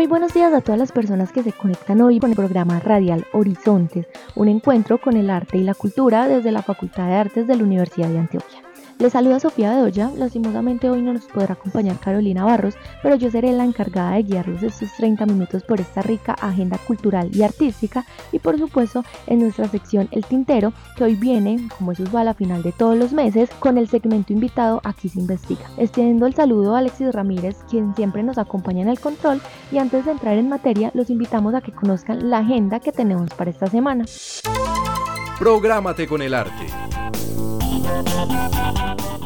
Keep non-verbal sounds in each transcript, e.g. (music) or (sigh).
Muy buenos días a todas las personas que se conectan hoy con el programa Radial Horizontes, un encuentro con el arte y la cultura desde la Facultad de Artes de la Universidad de Antioquia. Les saluda Sofía Bedoya, lastimosamente hoy no nos podrá acompañar Carolina Barros, pero yo seré la encargada de guiarlos estos 30 minutos por esta rica agenda cultural y artística y por supuesto en nuestra sección El Tintero, que hoy viene, como eso va a final de todos los meses, con el segmento invitado Aquí se investiga. Extiendo el saludo a Alexis Ramírez, quien siempre nos acompaña en el control, y antes de entrar en materia, los invitamos a que conozcan la agenda que tenemos para esta semana. Prográmate con el arte.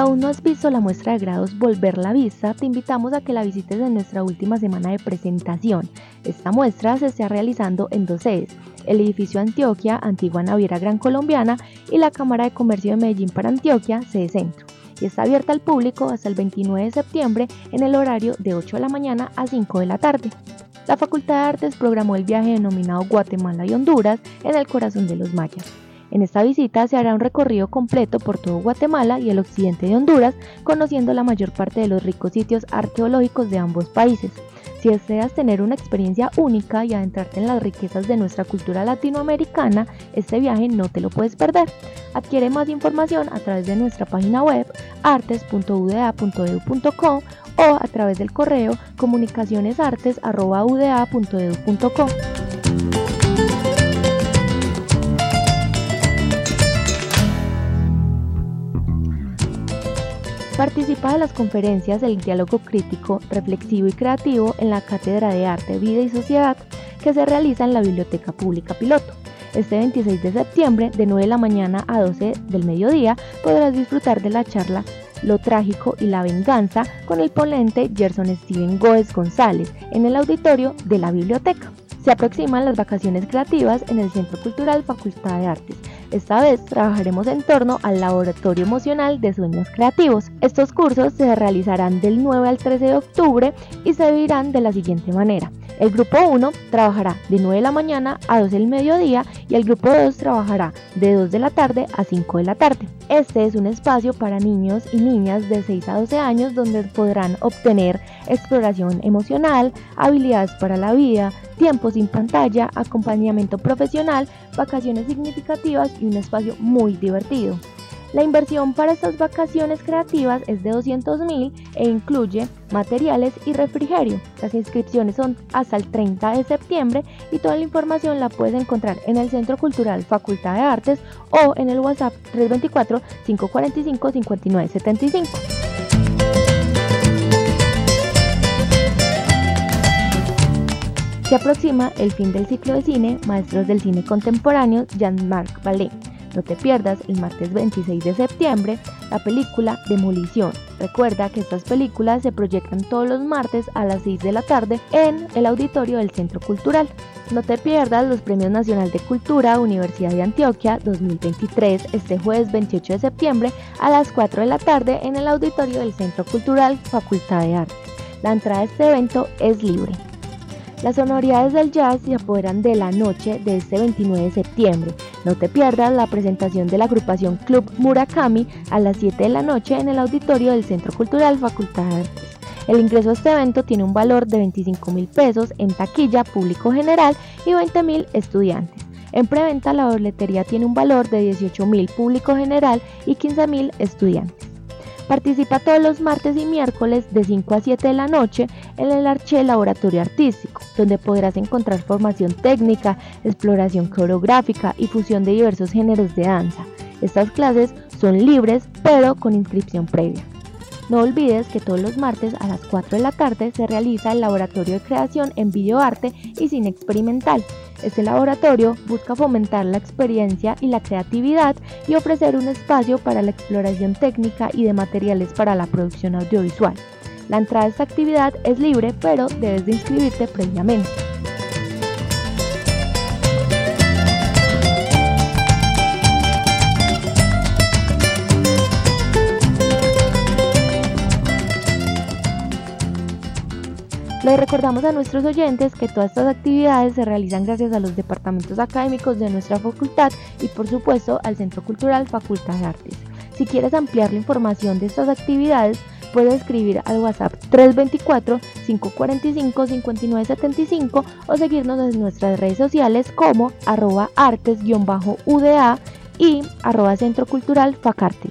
Aún no has visto la muestra de grados Volver la Vista, te invitamos a que la visites en nuestra última semana de presentación. Esta muestra se está realizando en dos sedes, el edificio Antioquia, antigua Naviera Gran Colombiana, y la Cámara de Comercio de Medellín para Antioquia, sede centro. Y está abierta al público hasta el 29 de septiembre en el horario de 8 de la mañana a 5 de la tarde. La Facultad de Artes programó el viaje denominado Guatemala y Honduras en el corazón de los mayas. En esta visita se hará un recorrido completo por todo Guatemala y el occidente de Honduras, conociendo la mayor parte de los ricos sitios arqueológicos de ambos países. Si deseas tener una experiencia única y adentrarte en las riquezas de nuestra cultura latinoamericana, este viaje no te lo puedes perder. Adquiere más información a través de nuestra página web artes.uda.edu.co o a través del correo comunicacionesartes.uda.edu.co. Participa de las conferencias del diálogo crítico, reflexivo y creativo en la Cátedra de Arte, Vida y Sociedad que se realiza en la Biblioteca Pública Piloto. Este 26 de septiembre, de 9 de la mañana a 12 del mediodía, podrás disfrutar de la charla Lo trágico y la venganza con el ponente Gerson Steven Goes González en el auditorio de la biblioteca. Se aproximan las vacaciones creativas en el Centro Cultural Facultad de Artes. Esta vez trabajaremos en torno al Laboratorio Emocional de Sueños Creativos. Estos cursos se realizarán del 9 al 13 de octubre y se dividirán de la siguiente manera. El grupo 1 trabajará de 9 de la mañana a 2 del mediodía y el grupo 2 trabajará de 2 de la tarde a 5 de la tarde. Este es un espacio para niños y niñas de 6 a 12 años donde podrán obtener exploración emocional, habilidades para la vida, tiempo sin pantalla, acompañamiento profesional, vacaciones significativas y un espacio muy divertido. La inversión para estas vacaciones creativas es de 200 mil e incluye materiales y refrigerio. Las inscripciones son hasta el 30 de septiembre y toda la información la puedes encontrar en el Centro Cultural Facultad de Artes o en el WhatsApp 324-545-5975. Se aproxima el fin del ciclo de cine Maestros del Cine Contemporáneo Jean-Marc Vallée. No te pierdas el martes 26 de septiembre la película Demolición. Recuerda que estas películas se proyectan todos los martes a las 6 de la tarde en el auditorio del Centro Cultural. No te pierdas los Premios Nacional de Cultura Universidad de Antioquia 2023 este jueves 28 de septiembre a las 4 de la tarde en el auditorio del Centro Cultural Facultad de Artes. La entrada a este evento es libre. Las sonoridades del jazz se apoderan de la noche de este 29 de septiembre. No te pierdas la presentación de la agrupación Club Murakami a las 7 de la noche en el auditorio del Centro Cultural Facultad de Artes. El ingreso a este evento tiene un valor de 25 mil pesos en taquilla público general y 20 mil estudiantes. En preventa la boletería tiene un valor de 18 mil público general y 15 mil estudiantes. Participa todos los martes y miércoles de 5 a 7 de la noche en el Arche Laboratorio Artístico, donde podrás encontrar formación técnica, exploración coreográfica y fusión de diversos géneros de danza. Estas clases son libres pero con inscripción previa. No olvides que todos los martes a las 4 de la tarde se realiza el laboratorio de creación en videoarte y cine experimental. Este laboratorio busca fomentar la experiencia y la creatividad y ofrecer un espacio para la exploración técnica y de materiales para la producción audiovisual. La entrada a esta actividad es libre, pero debes de inscribirte previamente. Recordamos a nuestros oyentes que todas estas actividades se realizan gracias a los departamentos académicos de nuestra facultad y por supuesto al Centro Cultural Facultad de Artes. Si quieres ampliar la información de estas actividades, puedes escribir al WhatsApp 324-545-5975 o seguirnos en nuestras redes sociales como arroba artes-uda y arroba Centro Cultural Facartes.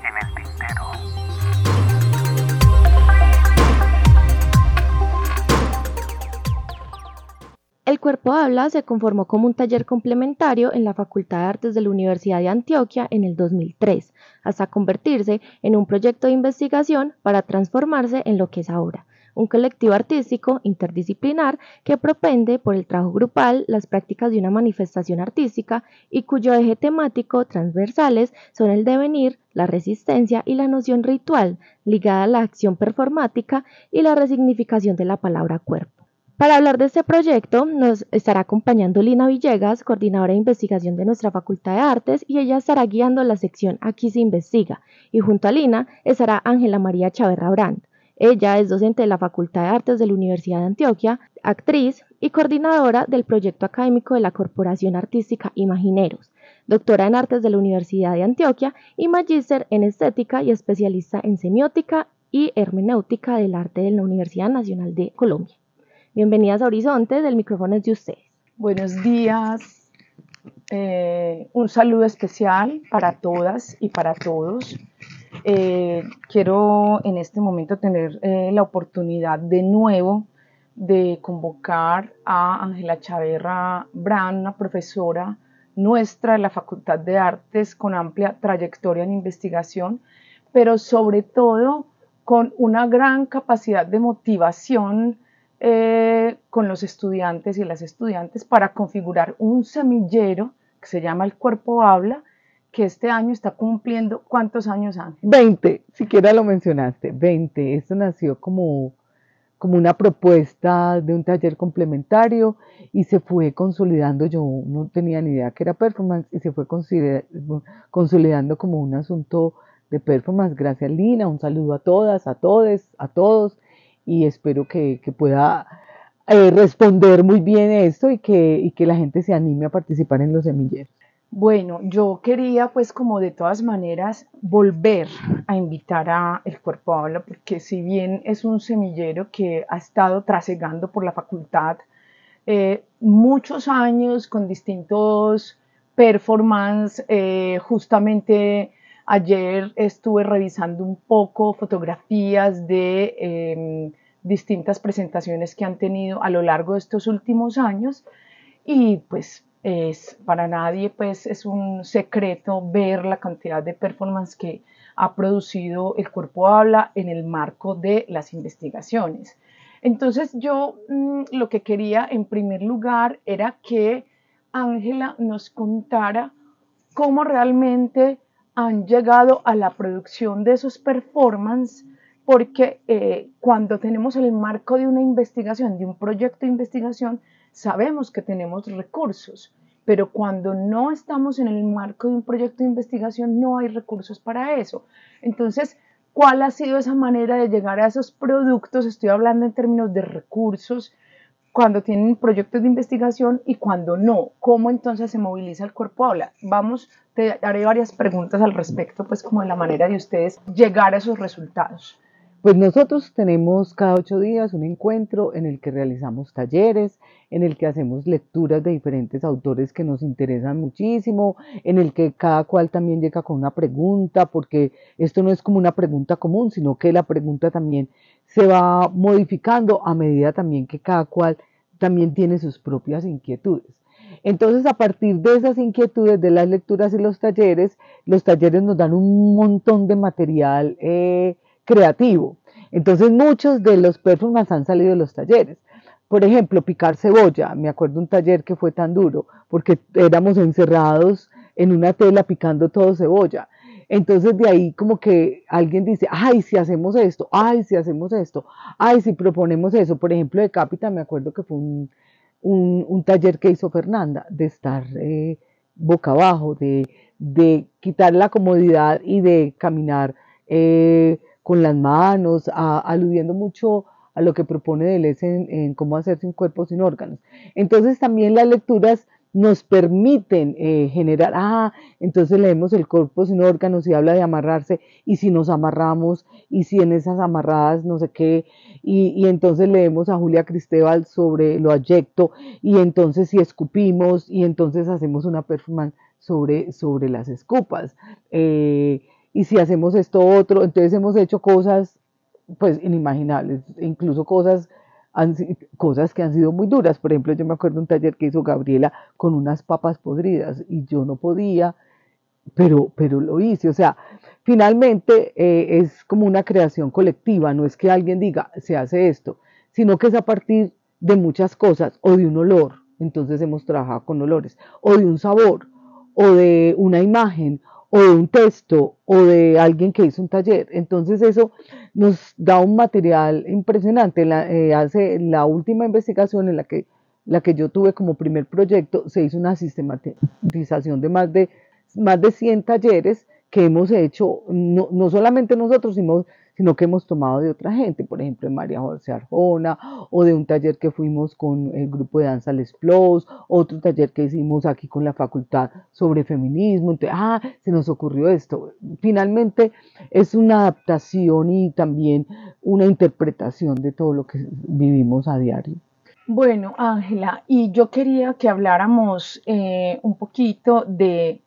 El Cuerpo Habla se conformó como un taller complementario en la Facultad de Artes de la Universidad de Antioquia en el 2003, hasta convertirse en un proyecto de investigación para transformarse en lo que es ahora, un colectivo artístico interdisciplinar que propende por el trabajo grupal las prácticas de una manifestación artística y cuyo eje temático transversales son el devenir, la resistencia y la noción ritual ligada a la acción performática y la resignificación de la palabra cuerpo. Para hablar de este proyecto nos estará acompañando Lina Villegas, coordinadora de investigación de nuestra Facultad de Artes, y ella estará guiando la sección Aquí se investiga. Y junto a Lina estará Ángela María Chaverra Brand. Ella es docente de la Facultad de Artes de la Universidad de Antioquia, actriz y coordinadora del proyecto académico de la Corporación Artística Imagineros, doctora en Artes de la Universidad de Antioquia y magíster en Estética y especialista en Semiótica y Hermenéutica del Arte de la Universidad Nacional de Colombia. Bienvenidas a Horizonte, del micrófono es de ustedes. Buenos días, eh, un saludo especial para todas y para todos. Eh, quiero en este momento tener eh, la oportunidad de nuevo de convocar a Ángela Chaverra Brand, una profesora nuestra de la Facultad de Artes con amplia trayectoria en investigación, pero sobre todo con una gran capacidad de motivación eh, con los estudiantes y las estudiantes para configurar un semillero que se llama El Cuerpo Habla, que este año está cumpliendo, ¿cuántos años, Ángel? 20, siquiera lo mencionaste, 20. Esto nació como, como una propuesta de un taller complementario y se fue consolidando, yo no tenía ni idea que era performance, y se fue consolidando como un asunto de performance. Gracias, Lina, un saludo a todas, a todos, a todos y espero que, pueda eh, responder muy bien esto y que, y que la gente se anime a participar en los semilleros. Bueno, yo quería pues como de todas maneras volver a invitar a El Cuerpo Habla porque si bien es un semillero que ha estado trasegando por la facultad eh, muchos años con distintos performance, eh, justamente Ayer estuve revisando un poco fotografías de em, distintas presentaciones que han tenido a lo largo de estos últimos años y pues es para nadie pues es un secreto ver la cantidad de performance que ha producido el cuerpo habla en el marco de las investigaciones. Entonces yo mm, lo que quería en primer lugar era que Ángela nos contara cómo realmente han llegado a la producción de esos performances porque eh, cuando tenemos el marco de una investigación, de un proyecto de investigación, sabemos que tenemos recursos, pero cuando no estamos en el marco de un proyecto de investigación no hay recursos para eso. Entonces, ¿cuál ha sido esa manera de llegar a esos productos? Estoy hablando en términos de recursos cuando tienen proyectos de investigación y cuando no, cómo entonces se moviliza el cuerpo habla. Vamos, te haré varias preguntas al respecto, pues como de la manera de ustedes llegar a esos resultados. Pues nosotros tenemos cada ocho días un encuentro en el que realizamos talleres, en el que hacemos lecturas de diferentes autores que nos interesan muchísimo, en el que cada cual también llega con una pregunta, porque esto no es como una pregunta común, sino que la pregunta también se va modificando a medida también que cada cual también tiene sus propias inquietudes. Entonces, a partir de esas inquietudes de las lecturas y los talleres, los talleres nos dan un montón de material. Eh, creativo. Entonces muchos de los perfumes han salido de los talleres. Por ejemplo, picar cebolla. Me acuerdo un taller que fue tan duro porque éramos encerrados en una tela picando todo cebolla. Entonces de ahí como que alguien dice, ay, si hacemos esto, ay, si hacemos esto, ay, si proponemos eso. Por ejemplo, de Cápita me acuerdo que fue un, un, taller que hizo Fernanda de estar eh, boca abajo, de, de, quitar la comodidad y de caminar eh, con las manos, aludiendo mucho a lo que propone Deleuze en, cómo hacerse un cuerpo sin órganos. Entonces también las lecturas nos permiten eh, generar, ah, entonces leemos el cuerpo sin órganos y habla de amarrarse, y si nos amarramos, y si en esas amarradas no sé qué, y, entonces leemos a Julia Cristóbal sobre lo ayecto, y entonces si escupimos, y entonces hacemos una performance sobre, sobre las escupas. Eh, y si hacemos esto otro, entonces hemos hecho cosas pues inimaginables, incluso cosas, cosas que han sido muy duras. Por ejemplo, yo me acuerdo un taller que hizo Gabriela con unas papas podridas y yo no podía, pero, pero lo hice. O sea, finalmente eh, es como una creación colectiva, no es que alguien diga, se hace esto, sino que es a partir de muchas cosas o de un olor, entonces hemos trabajado con olores, o de un sabor, o de una imagen, o de un texto o de alguien que hizo un taller. Entonces eso nos da un material impresionante. Eh, hace la última investigación en la que, la que yo tuve como primer proyecto, se hizo una sistematización de más de, más de 100 talleres que hemos hecho, no, no solamente nosotros, sino sino que hemos tomado de otra gente, por ejemplo, de María José Arjona, o de un taller que fuimos con el grupo de danza Les otro taller que hicimos aquí con la facultad sobre feminismo, entonces, ah, se nos ocurrió esto. Finalmente es una adaptación y también una interpretación de todo lo que vivimos a diario. Bueno, Ángela, y yo quería que habláramos eh, un poquito de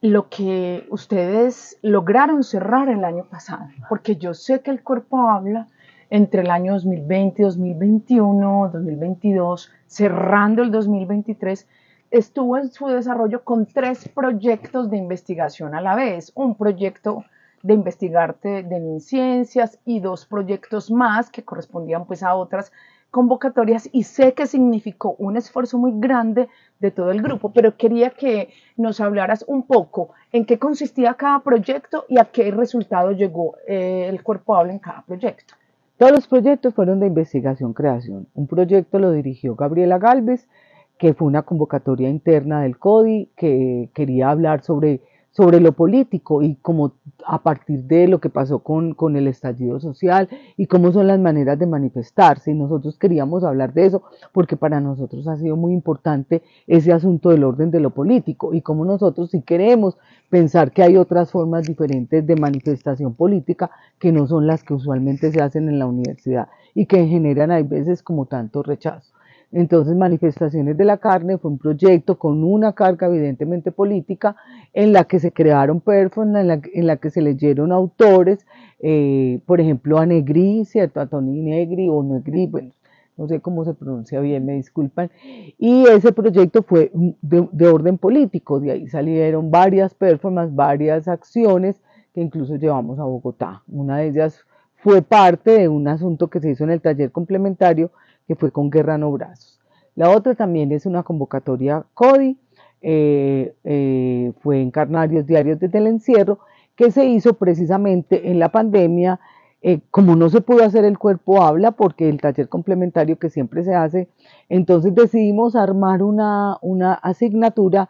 lo que ustedes lograron cerrar el año pasado, porque yo sé que el cuerpo habla entre el año 2020, 2021, 2022, cerrando el 2023, estuvo en su desarrollo con tres proyectos de investigación a la vez, un proyecto de investigarte de ciencias y dos proyectos más que correspondían pues a otras convocatorias y sé que significó un esfuerzo muy grande de todo el grupo, pero quería que nos hablaras un poco en qué consistía cada proyecto y a qué resultado llegó eh, el cuerpo habla en cada proyecto. Todos los proyectos fueron de investigación-creación. Un proyecto lo dirigió Gabriela Galvez, que fue una convocatoria interna del CODI, que quería hablar sobre sobre lo político y como a partir de lo que pasó con, con, el estallido social y cómo son las maneras de manifestarse. Y nosotros queríamos hablar de eso porque para nosotros ha sido muy importante ese asunto del orden de lo político y cómo nosotros si queremos pensar que hay otras formas diferentes de manifestación política que no son las que usualmente se hacen en la universidad y que generan a veces como tanto rechazo. Entonces, Manifestaciones de la Carne fue un proyecto con una carga evidentemente política en la que se crearon personas, en la, que se leyeron autores, eh, por ejemplo, a Negri, ¿cierto? A Tony Negri o Negri, bueno, no sé cómo se pronuncia bien, me disculpan. Y ese proyecto fue de, de orden político, de ahí salieron varias performances, varias acciones que incluso llevamos a Bogotá. Una de ellas fue parte de un asunto que se hizo en el taller complementario que fue con Guerra No Brazos. La otra también es una convocatoria CODI, eh, eh, fue en Carnarios Diarios desde el encierro, que se hizo precisamente en la pandemia, eh, como no se pudo hacer el cuerpo habla, porque el taller complementario que siempre se hace, entonces decidimos armar una, una asignatura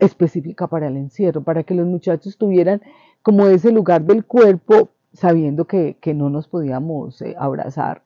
específica para el encierro, para que los muchachos tuvieran como ese lugar del cuerpo, sabiendo que, que no nos podíamos abrazar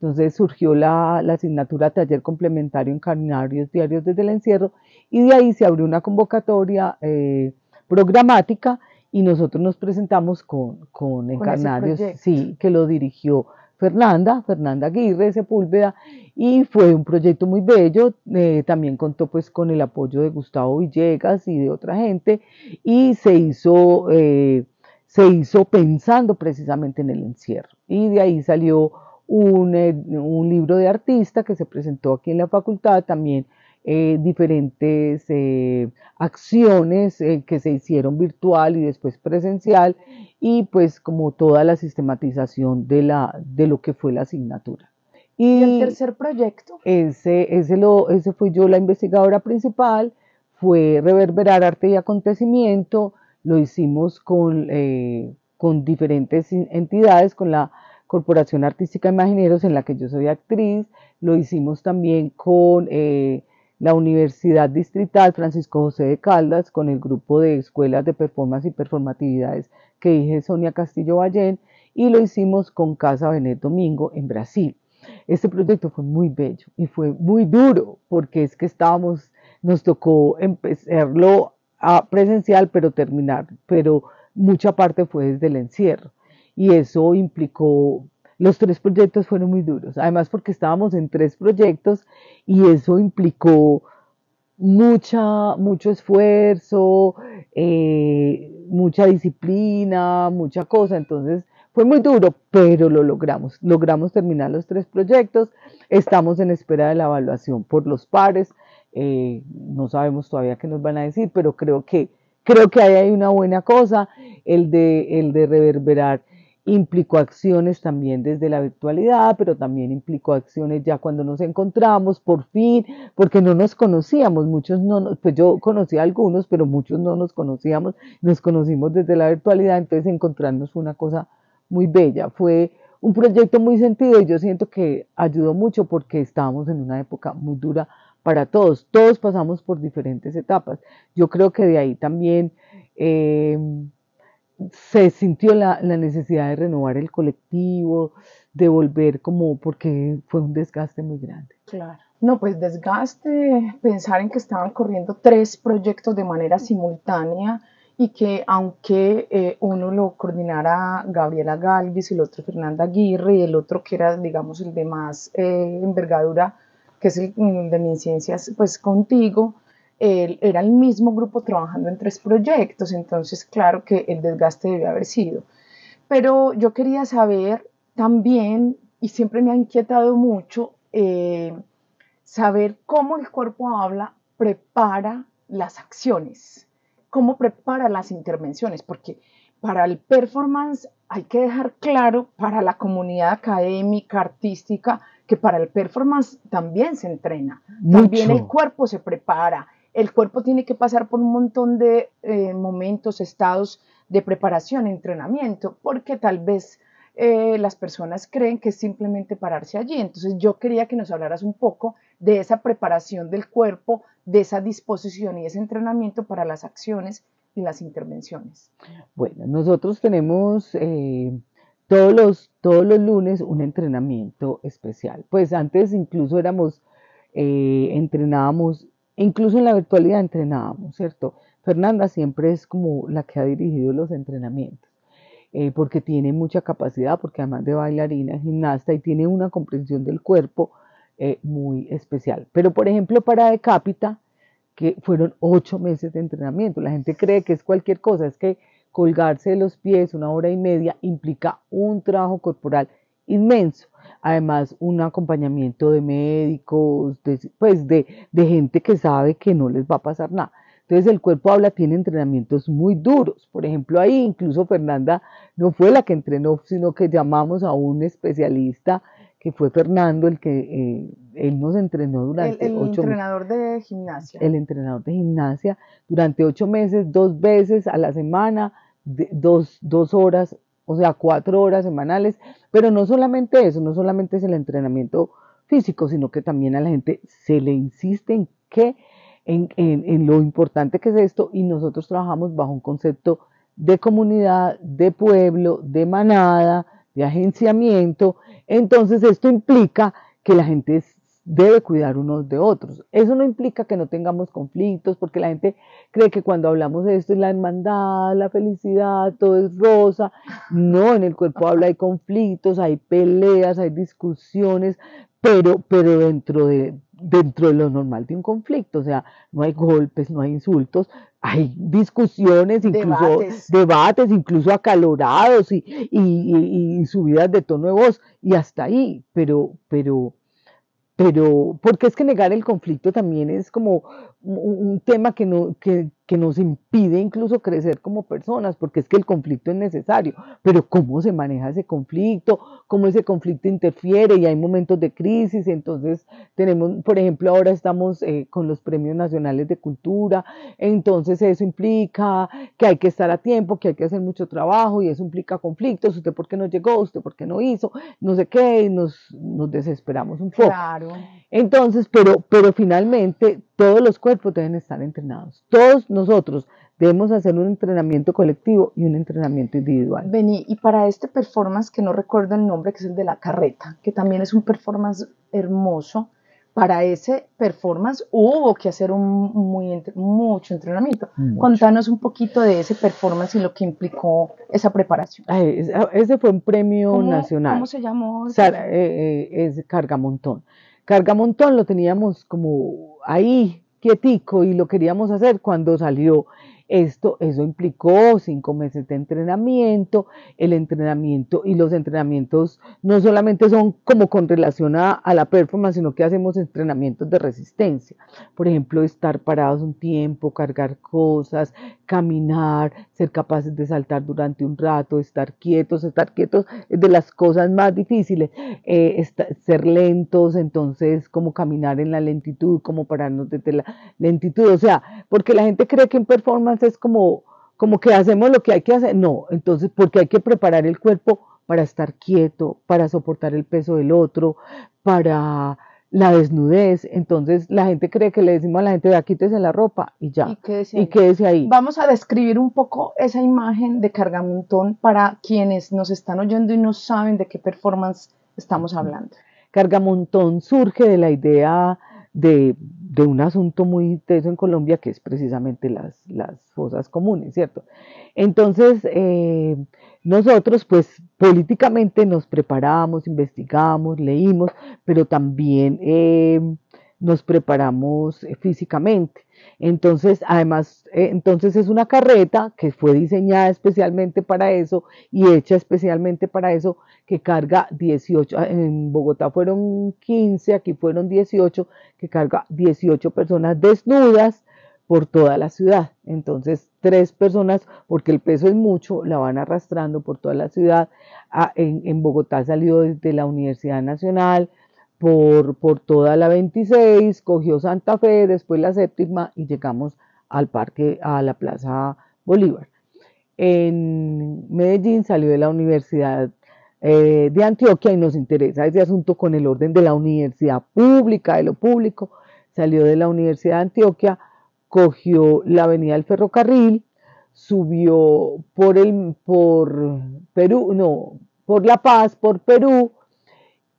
Entonces surgió la, asignatura taller complementario en Carnarios Diarios desde el encierro y de ahí se abrió una convocatoria eh, programática y nosotros nos presentamos con, con Encarnarios, sí, que lo dirigió Fernanda, Fernanda Aguirre Sepúlveda, y fue un proyecto muy bello, eh, también contó pues con el apoyo de Gustavo Villegas y de otra gente, y se hizo, eh, se hizo pensando precisamente en el encierro, y de ahí salió un, eh, un libro de artista que se presentó aquí en la facultad, también eh, diferentes eh, acciones eh, que se hicieron virtual y después presencial y pues como toda la sistematización de, la, de lo que fue la asignatura. ¿Y, el tercer proyecto? Ese, ese, lo, ese fui yo la investigadora principal, fue reverberar arte y acontecimiento, lo hicimos con, con diferentes entidades, con la Corporación Artística Imagineros en la que yo soy actriz, lo hicimos también con la Universidad Distrital Francisco José de Caldas con el grupo de escuelas de performance y performatividades que dije Sonia Castillo Ballén y lo hicimos con Casa Benet Domingo en Brasil. Este proyecto fue muy bello y fue muy duro porque es que estábamos, nos tocó empezarlo a presencial pero terminar, pero mucha parte fue desde el encierro y eso implicó los tres proyectos fueron muy duros, además porque estábamos en tres proyectos y eso implicó mucha, mucho esfuerzo, eh, mucha disciplina, mucha cosa, entonces fue muy duro, pero lo logramos, logramos terminar los tres proyectos, estamos en espera de la evaluación por los pares, eh, no sabemos todavía qué nos van a decir, pero creo que, creo que ahí hay una buena cosa, el de, el de reverberar implicó acciones también desde la virtualidad, pero también implicó acciones ya cuando nos encontramos, por fin, porque no nos conocíamos, muchos no, pues yo conocí a algunos, pero muchos no nos conocíamos, nos conocimos desde la virtualidad, entonces encontrarnos fue una cosa muy bella, fue un proyecto muy sentido y yo siento que ayudó mucho porque estábamos en una época muy dura para todos, todos pasamos por diferentes etapas, yo creo que de ahí también... Eh, se sintió la, necesidad de renovar el colectivo, de volver como porque fue un desgaste muy grande. Claro. No, pues desgaste, pensar en que estaban corriendo tres proyectos de manera simultánea y que aunque eh, uno lo coordinara Gabriela Galvis, el otro Fernanda Aguirre y el otro que era, digamos, el de más eh, envergadura, que es el de mis ciencias, pues contigo, era el mismo grupo trabajando en tres proyectos, entonces claro que el desgaste debe haber sido. Pero yo quería saber también, y siempre me ha inquietado mucho, eh, saber cómo el cuerpo habla prepara las acciones, cómo prepara las intervenciones, porque para el performance hay que dejar claro para la comunidad académica, artística, que para el performance también se entrena, también el cuerpo se prepara, el cuerpo tiene que pasar por un montón de eh, momentos, estados de preparación, entrenamiento, porque tal vez eh, las personas creen que es simplemente pararse allí. Entonces yo quería que nos hablaras un poco de esa preparación del cuerpo, de esa disposición y ese entrenamiento para las acciones y las intervenciones. Bueno, nosotros tenemos eh, todos, los, todos los lunes un entrenamiento especial. Pues antes incluso éramos, entrenábamos incluso en la virtualidad entrenábamos, ¿cierto? Fernanda siempre es como la que ha dirigido los entrenamientos, eh, porque tiene mucha capacidad, porque además de bailarina, gimnasta y tiene una comprensión del cuerpo eh, muy especial. Pero por ejemplo para Decapita, que fueron ocho meses de entrenamiento, la gente cree que es cualquier cosa, es que colgarse de los pies una hora y media implica un trabajo corporal inmenso además un acompañamiento de médicos, de, pues de, gente que sabe que no les va a pasar nada. Entonces el cuerpo habla tiene entrenamientos muy duros. Por ejemplo, ahí incluso Fernanda no fue la que entrenó, sino que llamamos a un especialista que fue Fernando el que eh, él nos entrenó durante el, el entrenador de gimnasia. El entrenador de gimnasia durante ocho meses, dos veces a la semana, dos, dos horas o sea, cuatro horas semanales, pero no solamente eso, no solamente es el entrenamiento físico, sino que también a la gente se le insiste en que, en, en, lo importante que es esto, y nosotros trabajamos bajo un concepto de comunidad, de pueblo, de manada, de agenciamiento. Entonces esto implica que la gente debe cuidar unos de otros. Eso no implica que no tengamos conflictos, porque la gente cree que cuando hablamos de esto es la hermandad, la felicidad, todo es rosa. No, en el cuerpo habla hay conflictos, hay peleas, hay discusiones, pero, pero dentro de, dentro de lo normal de un conflicto, o sea, no hay golpes, no hay insultos, hay discusiones, incluso debates, incluso acalorados y, y, y, subidas de tono de voz, y hasta ahí, pero, pero, pero, porque es que negar el conflicto también es como un, tema que, no, que, que nos impide incluso crecer como personas, porque es que el conflicto es necesario, pero cómo se maneja ese conflicto, cómo ese conflicto interfiere y hay momentos de crisis, entonces tenemos, por ejemplo, ahora estamos eh, con los premios nacionales de cultura, entonces eso implica que hay que estar a tiempo, que hay que hacer mucho trabajo y eso implica conflictos, usted por qué no llegó, usted por qué no hizo, no sé qué, y nos, nos desesperamos un poco. Claro. Entonces, pero, pero finalmente todos los cuerpos deben estar entrenados, todos nosotros debemos hacer un entrenamiento colectivo y un entrenamiento individual. Vení, y para este performance, que no recuerdo el nombre, que es el de la carreta, que también es un performance hermoso, para ese performance hubo que hacer un muy, mucho entrenamiento. Contanos un poquito de ese performance y lo que implicó esa preparación. ese fue un premio nacional. ¿Cómo se llamó? Sara, eh, eh, es Cargamontón. Cargamontón lo teníamos como ahí y lo queríamos hacer cuando salió esto, eso implicó cinco meses de entrenamiento, el entrenamiento y los entrenamientos no solamente son como con relación a, la performance, sino que hacemos entrenamientos de resistencia. Por ejemplo, estar parados un tiempo, cargar cosas, caminar, ser capaces de saltar durante un rato, estar quietos, estar quietos es de las cosas más difíciles, eh, ser lentos, entonces como caminar en la lentitud, como pararnos desde la lentitud, o sea, porque la gente cree que en performance es como, como que hacemos lo que hay que hacer. No, entonces, porque hay que preparar el cuerpo para estar quieto, para soportar el peso del otro, para la desnudez. Entonces, la gente cree que le decimos a la gente, quítese la ropa y ya. Y quédese, ahí. Vamos a describir un poco esa imagen de cargamontón para quienes nos están oyendo y no saben de qué performance estamos hablando. Cargamontón surge de la idea de, un asunto muy teso en Colombia, que es precisamente las, las fosas comunes, ¿cierto? Entonces, eh, nosotros pues políticamente nos preparamos, investigamos, leímos, pero también eh, nos preparamos eh, físicamente. Entonces, además, eh, entonces es una carreta que fue diseñada especialmente para eso y hecha especialmente para eso, que carga 18, ah, en Bogotá fueron 15, aquí fueron 18, que carga 18 personas desnudas por toda la ciudad. Entonces, tres personas, porque el peso es mucho, la van arrastrando por toda la ciudad. Ah, en, en Bogotá salió desde la Universidad Nacional, por, por toda la 26, cogió Santa Fe, después la séptima y llegamos al parque, a la Plaza Bolívar. En Medellín salió de la Universidad eh, de Antioquia y nos interesa ese asunto con el orden de la universidad pública, de lo público. Salió de la Universidad de Antioquia, cogió la avenida del ferrocarril, subió por el por Perú, no, por La Paz, por Perú,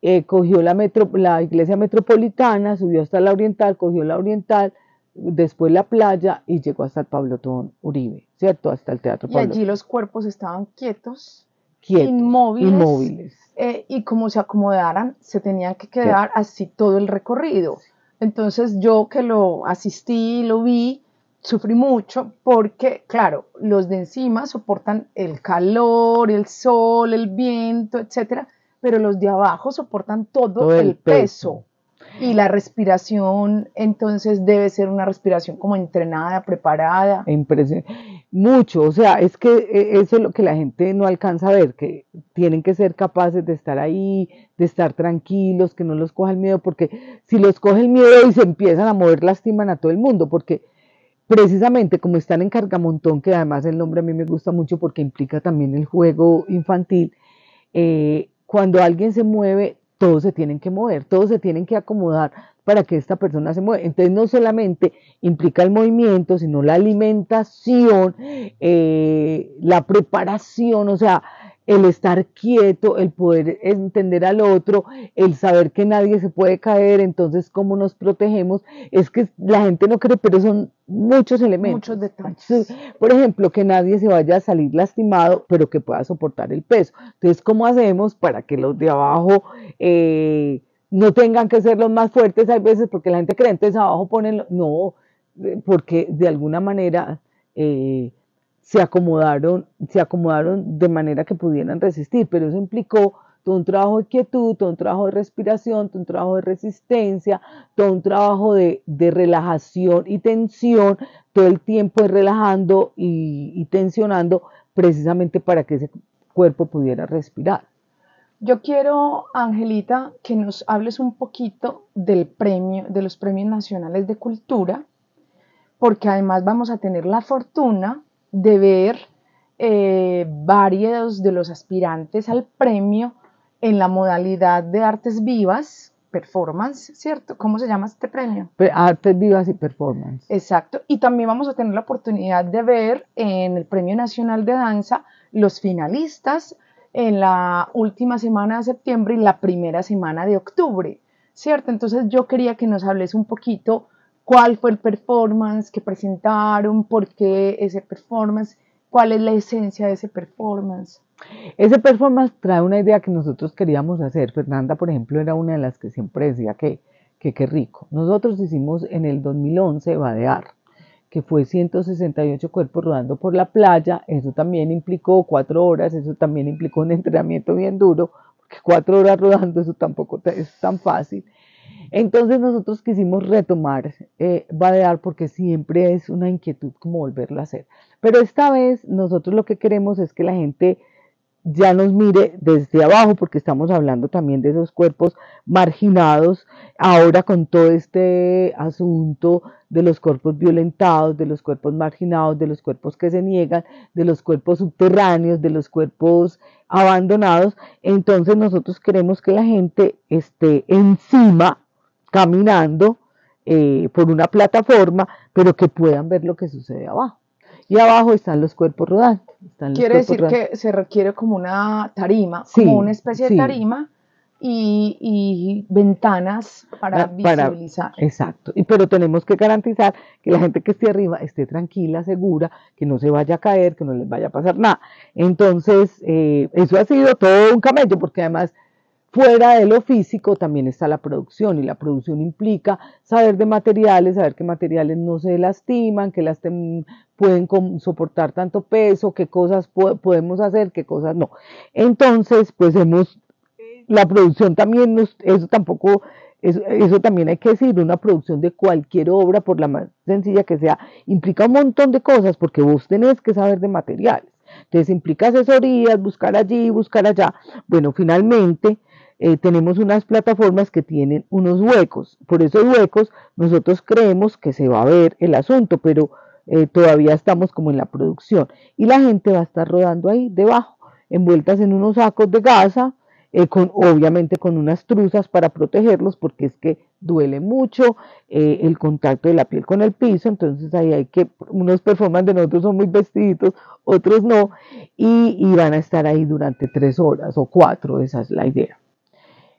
eh, cogió la, metro, la iglesia metropolitana, subió hasta la oriental, cogió la oriental, después la playa y llegó hasta el Pablotón Uribe, ¿cierto? Hasta el Teatro Y allí los cuerpos estaban quietos, inmóviles, eh, y como se acomodaran, se tenían que quedar así todo el recorrido. Entonces yo que lo asistí, lo vi, sufrí mucho porque, claro, los de encima soportan el calor, el sol, el viento, etcétera, pero los de abajo soportan todo, el, peso. Y la respiración, entonces, debe ser una respiración como entrenada, preparada. Mucho, o sea, es que eh, eso es lo que la gente no alcanza a ver, que tienen que ser capaces de estar ahí, de estar tranquilos, que no los coja el miedo, porque si los coge el miedo y se empiezan a mover, lastiman a todo el mundo, porque precisamente como están en Cargamontón, que además el nombre a mí me gusta mucho porque implica también el juego infantil, eh, cuando alguien se mueve, todos se tienen que mover, todos se tienen que acomodar para que esta persona se mueva. Entonces no solamente implica el movimiento, sino la alimentación, eh, la preparación, o sea, el estar quieto, el poder entender al otro, el saber que nadie se puede caer, entonces cómo nos protegemos, es que la gente no cree, pero son muchos elementos. Muchos detalles. Por ejemplo, que nadie se vaya a salir lastimado, pero que pueda soportar el peso. Entonces, ¿cómo hacemos para que los de abajo eh, no tengan que ser los más fuertes? Hay veces porque la gente cree, entonces abajo ponen, no, porque de alguna manera... Eh, se acomodaron, se acomodaron de manera que pudieran resistir, pero eso implicó todo un trabajo de quietud, todo un trabajo de respiración, todo un trabajo de resistencia, todo un trabajo de, relajación y tensión, todo el tiempo de relajando y, y tensionando precisamente para que ese cuerpo pudiera respirar. Yo quiero, Angelita, que nos hables un poquito del premio, de los premios nacionales de cultura, porque además vamos a tener la fortuna de ver eh, varios de los aspirantes al premio en la modalidad de artes vivas, performance, ¿cierto? ¿Cómo se llama este premio? Artes vivas y performance. Exacto. Y también vamos a tener la oportunidad de ver en el Premio Nacional de Danza los finalistas en la última semana de septiembre y la primera semana de octubre, ¿cierto? Entonces yo quería que nos hables un poquito cuál fue el performance que presentaron, por qué ese performance, cuál es la esencia de ese performance. Ese performance trae una idea que nosotros queríamos hacer. Fernanda, por ejemplo, era una de las que siempre decía que qué rico. Nosotros hicimos en el 2011 Badear, que fue 168 cuerpos rodando por la playa. Eso también implicó cuatro horas, eso también implicó un entrenamiento bien duro, porque cuatro horas rodando eso tampoco es tan fácil. Entonces nosotros quisimos retomar eh, Badear porque siempre es una inquietud como volverlo a hacer. Pero esta vez nosotros lo que queremos es que la gente ya nos mire desde abajo, porque estamos hablando también de esos cuerpos marginados, ahora con todo este asunto de los cuerpos violentados, de los cuerpos marginados, de los cuerpos que se niegan, de los cuerpos subterráneos, de los cuerpos abandonados. Entonces nosotros queremos que la gente esté encima caminando eh, por una plataforma, pero que puedan ver lo que sucede abajo. Y abajo están los cuerpos rodantes. Quiere decir que se requiere como una tarima, como una especie de tarima y, ventanas para, ah, visualizar. exacto. Y, pero tenemos que garantizar que la gente que esté arriba esté tranquila, segura, que no se vaya a caer, que no les vaya a pasar nada. Entonces, eh, eso ha sido todo un camello, porque además Fuera de lo físico también está la producción y la producción implica saber de materiales, saber qué materiales no se lastiman, que las pueden soportar tanto peso, qué cosas podemos hacer, qué cosas no. Entonces, pues hemos, la producción también, nos, eso tampoco, eso, eso también hay que decir, una producción de cualquier obra, por la más sencilla que sea, implica un montón de cosas porque vos tenés que saber de materiales. Entonces implica asesorías, buscar allí, buscar allá. Bueno, finalmente eh, tenemos unas plataformas que tienen unos huecos. Por esos huecos nosotros creemos que se va a ver el asunto, pero eh, todavía estamos como en la producción. Y la gente va a estar rodando ahí debajo, envueltas en unos sacos de gasa, eh, con, obviamente con unas truzas para protegerlos, porque es que duele mucho el contacto de la piel con el piso, entonces ahí hay que, unos performances de nosotros son muy vestiditos, otros no, y van a estar ahí durante tres horas o cuatro, esa es la idea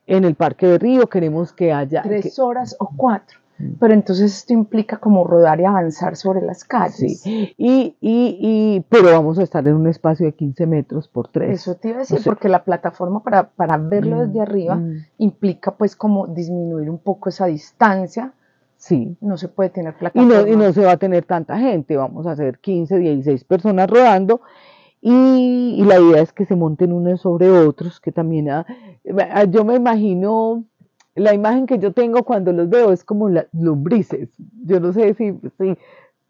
en el Parque de Río, queremos que haya... Tres horas o cuatro. Mm. Pero entonces esto implica como rodar y avanzar sobre las calles. Sí, y, y, y, pero vamos a estar en un espacio de 15 metros por tres. Eso te iba a decir, porque la plataforma para, para verlo mm, desde arriba mm. implica pues como disminuir un poco esa distancia. Sí. No se puede tener plataforma. Y no, y no se va a tener tanta gente, vamos a hacer 15, 16 personas rodando y, la idea es que se monten unos sobre otros, que también ah, yo me imagino, la imagen que yo tengo cuando los veo es como las lombrices. Yo no sé si, si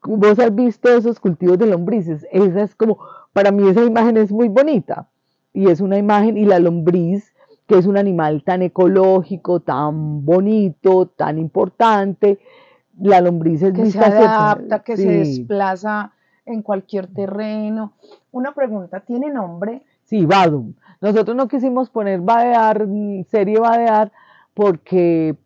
vos has visto esos cultivos de lombrices. Esa es como, para mí esa imagen es muy bonita. Y es una imagen, y la lombriz, que es un animal tan ecológico, tan bonito, tan importante. La lombriz es que se adapta, que se desplaza en cualquier terreno. Una pregunta, ¿tiene nombre? Sí, Badum. Nosotros no quisimos poner Badear, mm, serie Badear, porque,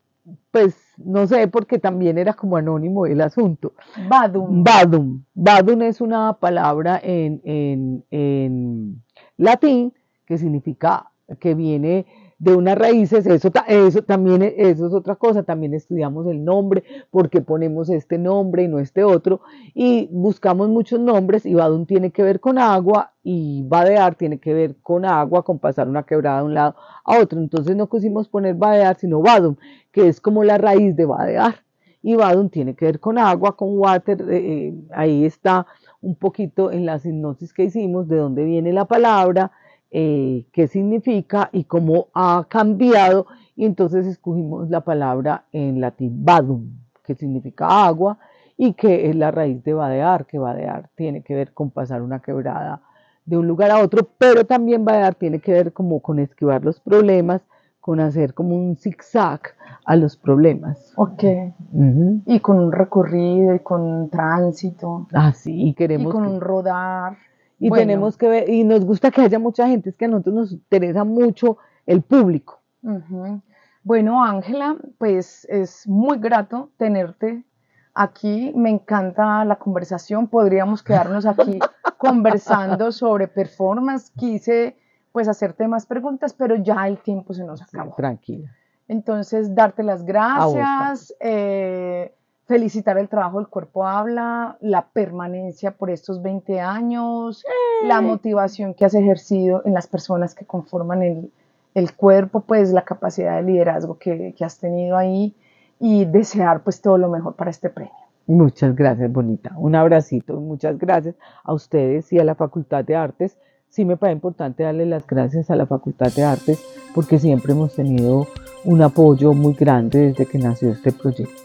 pues, no sé, porque también era como anónimo el asunto. Badum. Badum. Badum es una palabra en, en, en latín que significa que viene de unas raíces, eso, eso también eso es otra cosa, también estudiamos el nombre, porque ponemos este nombre y no este otro, y buscamos muchos nombres, y Badum tiene que ver con agua, y Badear tiene que ver con agua, con pasar una quebrada de un lado a otro, entonces no quisimos poner Badear, sino Badum, que es como la raíz de Badear, y Badum tiene que ver con agua, con water, eh, eh, ahí está un poquito en la hipnosis que hicimos, de dónde viene la palabra, eh, qué significa y cómo ha cambiado. Y entonces escogimos la palabra en latín badum, que significa agua y que es la raíz de vadear, que vadear tiene que ver con pasar una quebrada de un lugar a otro, pero también vadear tiene que ver como con esquivar los problemas, con hacer como un zigzag a los problemas. Ok. Y con un recorrido y con un tránsito. Ah, sí, y queremos. Y con un rodar. Y tenemos que ver, y nos gusta que haya mucha gente, es que a nosotros nos interesa mucho el público. Bueno, Ángela, pues es muy grato tenerte aquí. Me encanta la conversación. Podríamos quedarnos aquí (laughs) conversando sobre performance. Quise pues hacerte más preguntas, pero ya el tiempo se nos acabó. tranquila. Entonces, darte las gracias felicitar el trabajo del cuerpo habla, la permanencia por estos 20 años, la motivación que has ejercido en las personas que conforman el, cuerpo, pues la capacidad de liderazgo que, has tenido ahí y desear pues todo lo mejor para este premio. Muchas gracias, Bonita. Un abracito, muchas gracias a ustedes y a la Facultad de Artes. Sí me parece importante darle las gracias a la Facultad de Artes porque siempre hemos tenido un apoyo muy grande desde que nació este proyecto.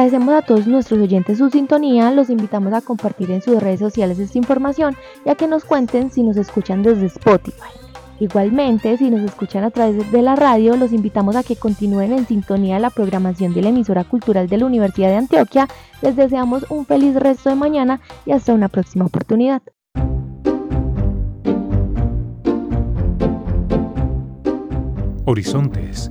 Agradecemos a todos nuestros oyentes su sintonía, los invitamos a compartir en sus redes sociales esta información y a que nos cuenten si nos escuchan desde Spotify. Igualmente, si nos escuchan a través de la radio, los invitamos a que continúen en sintonía de la programación de la emisora cultural de la Universidad de Antioquia. Les deseamos un feliz resto de mañana y hasta una próxima oportunidad. Horizontes